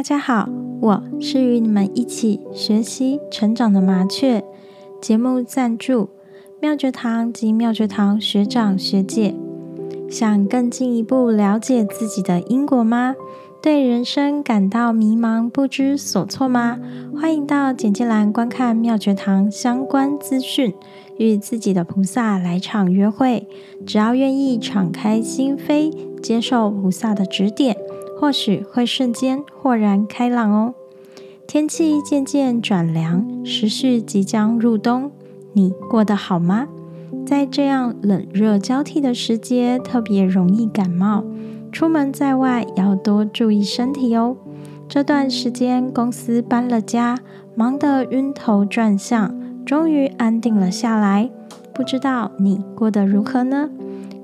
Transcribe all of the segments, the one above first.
大家好，我是与你们一起学习成长的麻雀。节目赞助妙觉堂及妙觉堂学长学姐。想更进一步了解自己的因果吗？对人生感到迷茫不知所措吗？欢迎到简介栏观看妙觉堂相关资讯，与自己的菩萨来场约会。只要愿意敞开心扉，接受菩萨的指点。或许会瞬间豁然开朗哦。天气渐渐转凉，时序即将入冬，你过得好吗？在这样冷热交替的时节，特别容易感冒，出门在外要多注意身体哦。这段时间公司搬了家，忙得晕头转向，终于安定了下来。不知道你过得如何呢？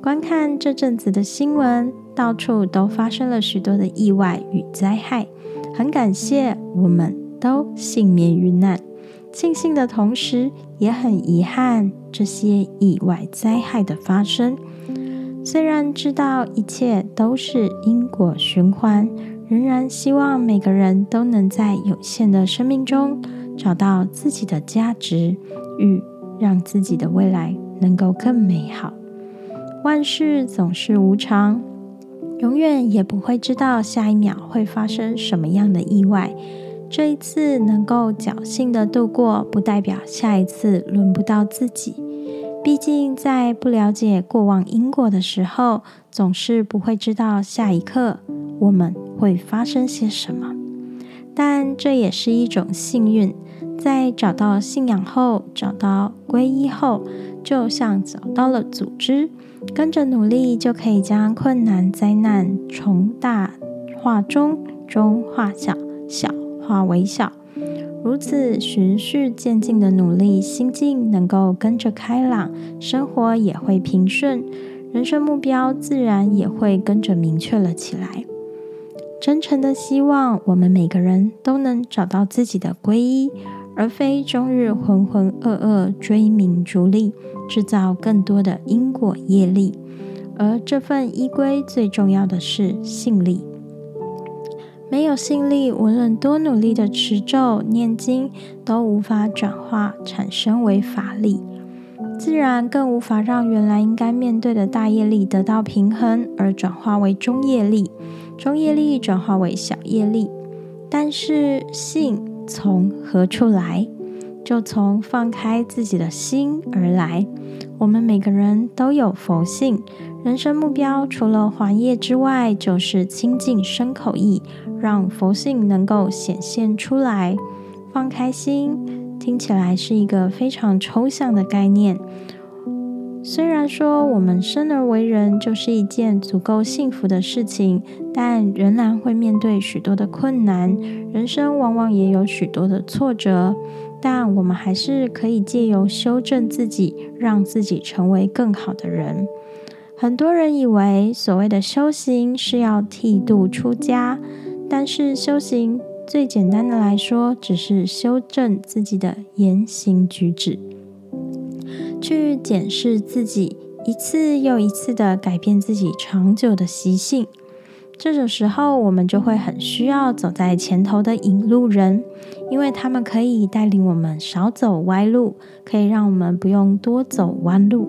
观看这阵子的新闻。到处都发生了许多的意外与灾害，很感谢我们都幸免于难。庆幸的同时，也很遗憾这些意外灾害的发生。虽然知道一切都是因果循环，仍然希望每个人都能在有限的生命中找到自己的价值，与让自己的未来能够更美好。万事总是无常。永远也不会知道下一秒会发生什么样的意外。这一次能够侥幸的度过，不代表下一次轮不到自己。毕竟在不了解过往因果的时候，总是不会知道下一刻我们会发生些什么。但这也是一种幸运，在找到信仰后，找到皈依后，就像找到了组织。跟着努力，就可以将困难灾难从大化中，中化小，小化为小。如此循序渐进的努力，心境能够跟着开朗，生活也会平顺，人生目标自然也会跟着明确了起来。真诚的希望，我们每个人都能找到自己的皈依。而非终日浑浑噩噩追名逐利，制造更多的因果业力。而这份依归最重要的是信力。没有信力，无论多努力的持咒念经，都无法转化产生为法力，自然更无法让原来应该面对的大业力得到平衡，而转化为中业力，中业力转化为小业力。但是信。从何处来？就从放开自己的心而来。我们每个人都有佛性，人生目标除了还业之外，就是清净身口意，让佛性能够显现出来。放开心，听起来是一个非常抽象的概念。虽然说我们生而为人就是一件足够幸福的事情，但仍然会面对许多的困难，人生往往也有许多的挫折。但我们还是可以借由修正自己，让自己成为更好的人。很多人以为所谓的修行是要剃度出家，但是修行最简单的来说，只是修正自己的言行举止。去检视自己，一次又一次的改变自己长久的习性。这种时候，我们就会很需要走在前头的引路人，因为他们可以带领我们少走歪路，可以让我们不用多走弯路。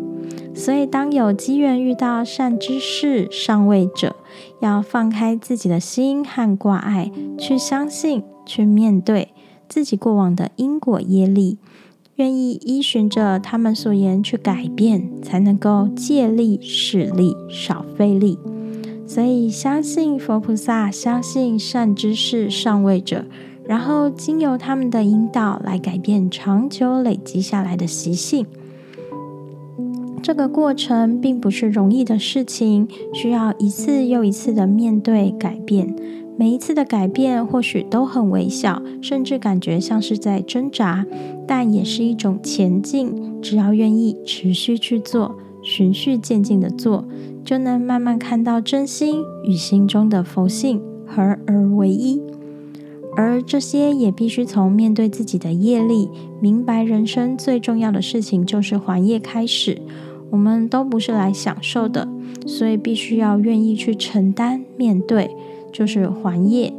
所以，当有机缘遇到善知识、上位者，要放开自己的心和挂碍，去相信、去面对自己过往的因果业力。愿意依循着他们所言去改变，才能够借力使力，少费力。所以相信佛菩萨，相信善知识上位者，然后经由他们的引导来改变长久累积下来的习性。这个过程并不是容易的事情，需要一次又一次的面对改变。每一次的改变或许都很微小，甚至感觉像是在挣扎，但也是一种前进。只要愿意持续去做，循序渐进的做，就能慢慢看到真心与心中的佛性合而为一。而这些也必须从面对自己的业力，明白人生最重要的事情就是还业开始。我们都不是来享受的，所以必须要愿意去承担面对。就是还业，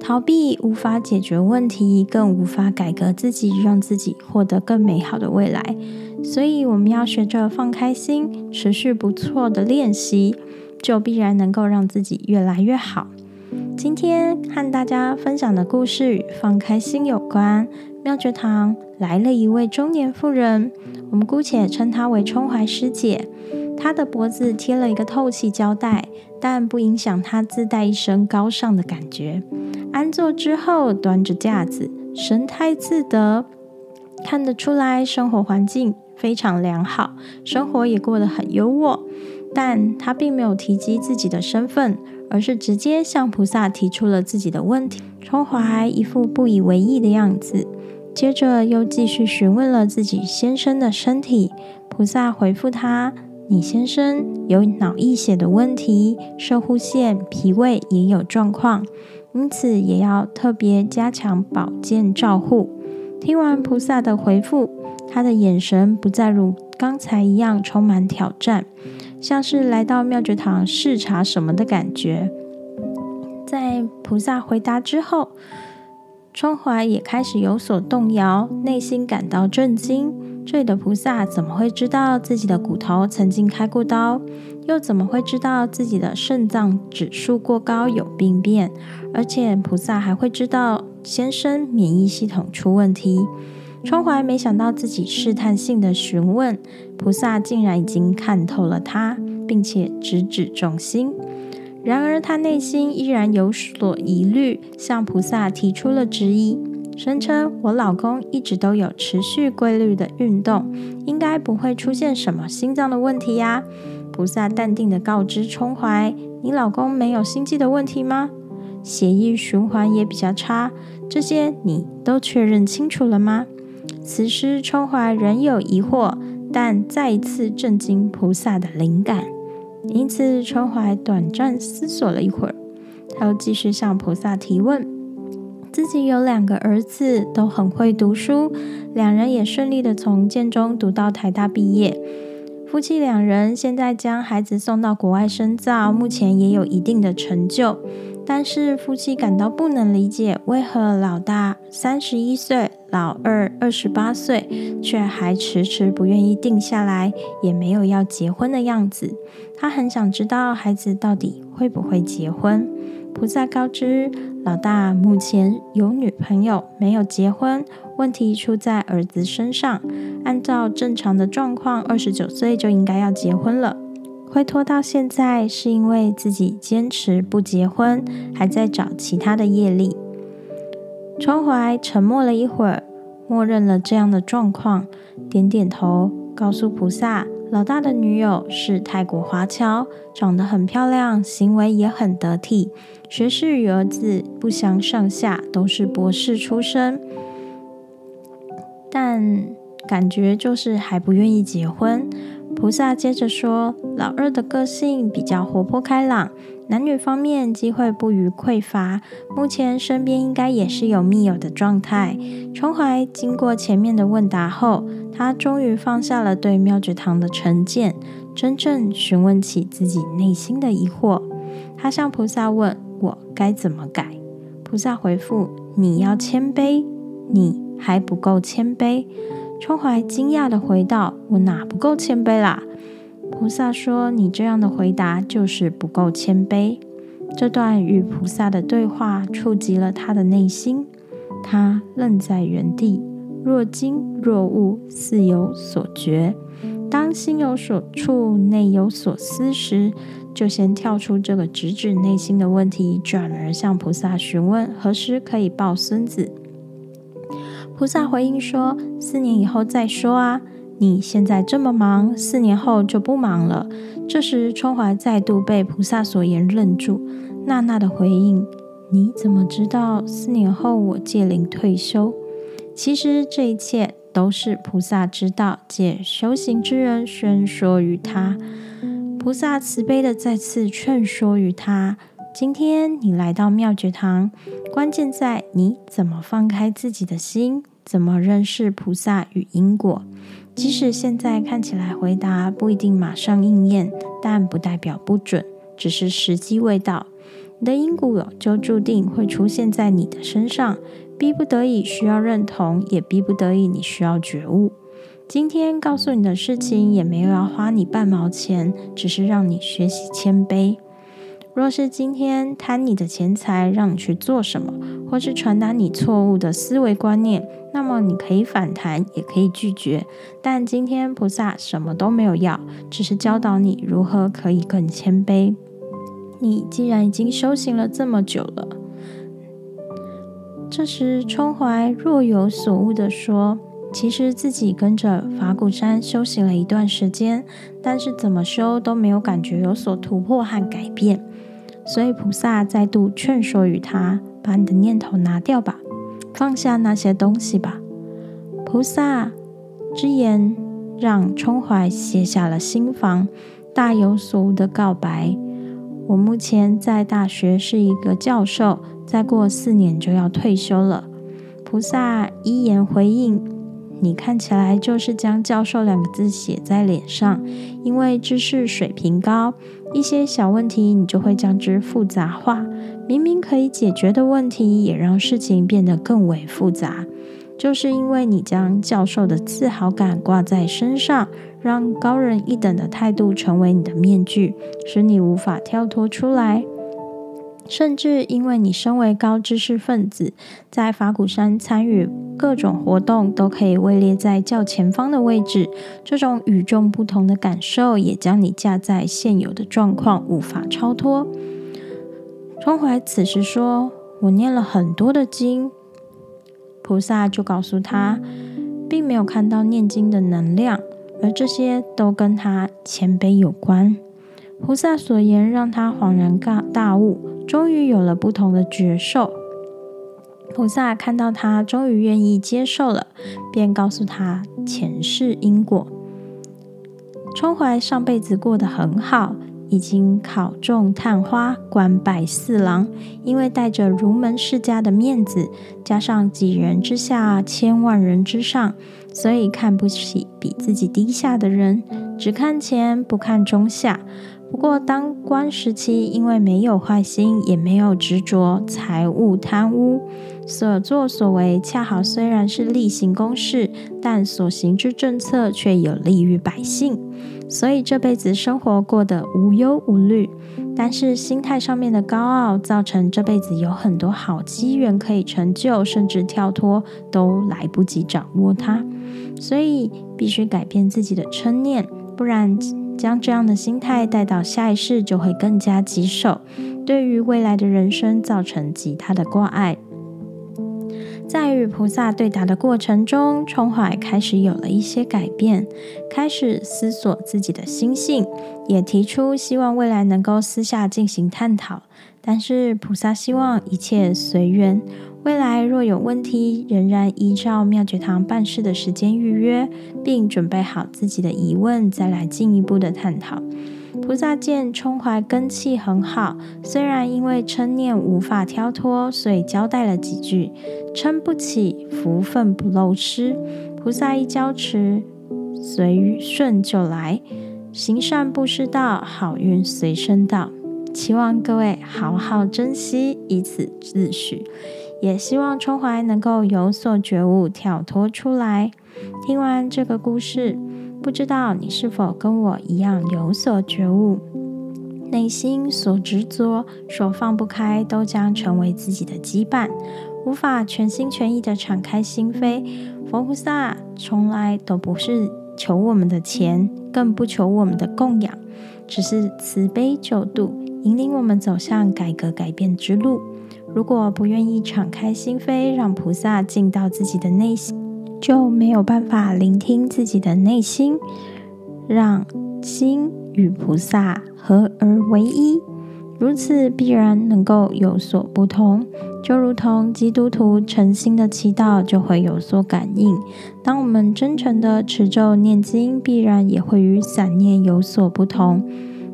逃避无法解决问题，更无法改革自己，让自己获得更美好的未来。所以，我们要学着放开心，持续不错的练习，就必然能够让自己越来越好。今天和大家分享的故事与放开心有关。妙觉堂来了一位中年妇人，我们姑且称她为春怀师姐。他的脖子贴了一个透气胶带，但不影响他自带一身高尚的感觉。安坐之后，端着架子，神态自得，看得出来生活环境非常良好，生活也过得很优渥。但他并没有提及自己的身份，而是直接向菩萨提出了自己的问题。春怀一副不以为意的样子。接着又继续询问了自己先生的身体，菩萨回复他：“你先生有脑溢血的问题，射护腺、脾胃也有状况，因此也要特别加强保健照护。”听完菩萨的回复，他的眼神不再如刚才一样充满挑战，像是来到妙觉堂视察什么的感觉。在菩萨回答之后。春怀也开始有所动摇，内心感到震惊。这里的菩萨怎么会知道自己的骨头曾经开过刀？又怎么会知道自己的肾脏指数过高有病变？而且菩萨还会知道先生免疫系统出问题？春怀没想到自己试探性的询问，菩萨竟然已经看透了他，并且直指重心。然而，他内心依然有所疑虑，向菩萨提出了质疑，声称：“我老公一直都有持续规律的运动，应该不会出现什么心脏的问题呀。”菩萨淡定的告知冲怀：“你老公没有心悸的问题吗？血液循环也比较差，这些你都确认清楚了吗？”此时，冲怀仍有疑惑，但再一次震惊菩萨的灵感。因此，春怀短暂思索了一会儿，他又继续向菩萨提问：自己有两个儿子，都很会读书，两人也顺利的从建中读到台大毕业。夫妻两人现在将孩子送到国外深造，目前也有一定的成就。但是夫妻感到不能理解，为何老大三十一岁，老二二十八岁，却还迟迟不愿意定下来，也没有要结婚的样子。他很想知道孩子到底会不会结婚。菩萨告知老大，目前有女朋友，没有结婚，问题出在儿子身上。按照正常的状况，二十九岁就应该要结婚了。会拖到现在，是因为自己坚持不结婚，还在找其他的业力。春怀沉默了一会儿，默认了这样的状况，点点头，告诉菩萨：老大的女友是泰国华侨，长得很漂亮，行为也很得体，学士与儿子不相上下，都是博士出身，但感觉就是还不愿意结婚。菩萨接着说：“老二的个性比较活泼开朗，男女方面机会不予匮乏，目前身边应该也是有密友的状态。”春怀经过前面的问答后，他终于放下了对妙觉堂的成见，真正询问起自己内心的疑惑。他向菩萨问：“我该怎么改？”菩萨回复：“你要谦卑，你还不够谦卑。”春怀惊讶的回道：“我哪不够谦卑啦？”菩萨说：“你这样的回答就是不够谦卑。”这段与菩萨的对话触及了他的内心，他愣在原地，若惊若悟，似有所觉。当心有所触，内有所思时，就先跳出这个直指内心的问题，转而向菩萨询问何时可以抱孙子。菩萨回应说：“四年以后再说啊！你现在这么忙，四年后就不忙了。”这时，春华再度被菩萨所言愣住，娜娜的回应：“你怎么知道四年后我戒灵退休？”其实这一切都是菩萨知道，借修行之人宣说于他。菩萨慈悲的再次劝说于他。今天你来到妙觉堂，关键在你怎么放开自己的心，怎么认识菩萨与因果。即使现在看起来回答不一定马上应验，但不代表不准，只是时机未到。你的因果就注定会出现在你的身上，逼不得已需要认同，也逼不得已你需要觉悟。今天告诉你的事情，也没有要花你半毛钱，只是让你学习谦卑。若是今天贪你的钱财，让你去做什么，或是传达你错误的思维观念，那么你可以反弹，也可以拒绝。但今天菩萨什么都没有要，只是教导你如何可以更谦卑。你既然已经修行了这么久了，这时冲怀若有所悟地说：“其实自己跟着法鼓山修行了一段时间，但是怎么修都没有感觉有所突破和改变。所以菩萨再度劝说于他：把你的念头拿掉吧，放下那些东西吧。菩萨之言让冲怀卸下了心防，大有所悟的告白。”我目前在大学是一个教授，再过四年就要退休了。菩萨一言回应：“你看起来就是将‘教授’两个字写在脸上，因为知识水平高，一些小问题你就会将之复杂化。明明可以解决的问题，也让事情变得更为复杂。”就是因为你将教授的自豪感挂在身上，让高人一等的态度成为你的面具，使你无法跳脱出来。甚至因为你身为高知识分子，在法鼓山参与各种活动都可以位列在较前方的位置，这种与众不同的感受也将你架在现有的状况，无法超脱。冲怀此时说：“我念了很多的经。”菩萨就告诉他，并没有看到念经的能量，而这些都跟他谦卑有关。菩萨所言让他恍然大大悟，终于有了不同的觉受。菩萨看到他终于愿意接受了，便告诉他前世因果。冲怀上辈子过得很好。已经考中探花，官拜四郎。因为带着儒门世家的面子，加上几人之下，千万人之上，所以看不起比自己低下的人，只看前不看中下。不过当官时期，因为没有坏心，也没有执着财物贪污，所作所为恰好虽然是例行公事，但所行之政策却有利于百姓。所以这辈子生活过得无忧无虑，但是心态上面的高傲，造成这辈子有很多好机缘可以成就，甚至跳脱都来不及掌握它。所以必须改变自己的嗔念，不然将这样的心态带到下一世，就会更加棘手，对于未来的人生造成极大的挂碍。在与菩萨对答的过程中，冲怀开始有了一些改变，开始思索自己的心性，也提出希望未来能够私下进行探讨。但是菩萨希望一切随缘，未来若有问题，仍然依照妙觉堂办事的时间预约，并准备好自己的疑问，再来进一步的探讨。菩萨见冲怀根气很好，虽然因为嗔念无法挑脱，所以交代了几句：嗔不起，福分不漏失。菩萨一交持，随顺就来，行善不失道，好运随身到。期望各位好好珍惜，以此自许。也希望冲怀能够有所觉悟，跳脱出来。听完这个故事。不知道你是否跟我一样有所觉悟？内心所执着、所放不开，都将成为自己的羁绊，无法全心全意的敞开心扉。佛菩萨从来都不是求我们的钱，更不求我们的供养，只是慈悲救度，引领我们走向改革改变之路。如果不愿意敞开心扉，让菩萨进到自己的内心。就没有办法聆听自己的内心，让心与菩萨合而为一，如此必然能够有所不同。就如同基督徒诚心的祈祷，就会有所感应。当我们真诚的持咒念经，必然也会与散念有所不同。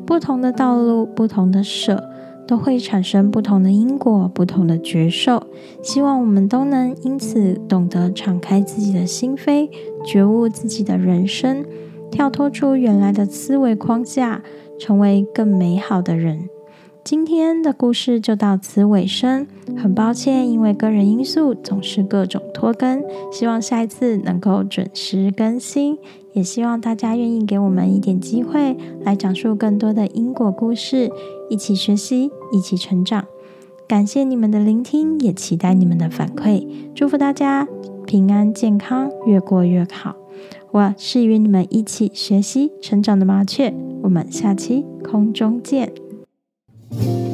不同的道路，不同的舍。都会产生不同的因果，不同的觉受。希望我们都能因此懂得敞开自己的心扉，觉悟自己的人生，跳脱出原来的思维框架，成为更美好的人。今天的故事就到此尾声，很抱歉，因为个人因素总是各种拖更，希望下一次能够准时更新，也希望大家愿意给我们一点机会，来讲述更多的因果故事，一起学习，一起成长。感谢你们的聆听，也期待你们的反馈，祝福大家平安健康，越过越好。我是与你们一起学习成长的麻雀，我们下期空中见。thank you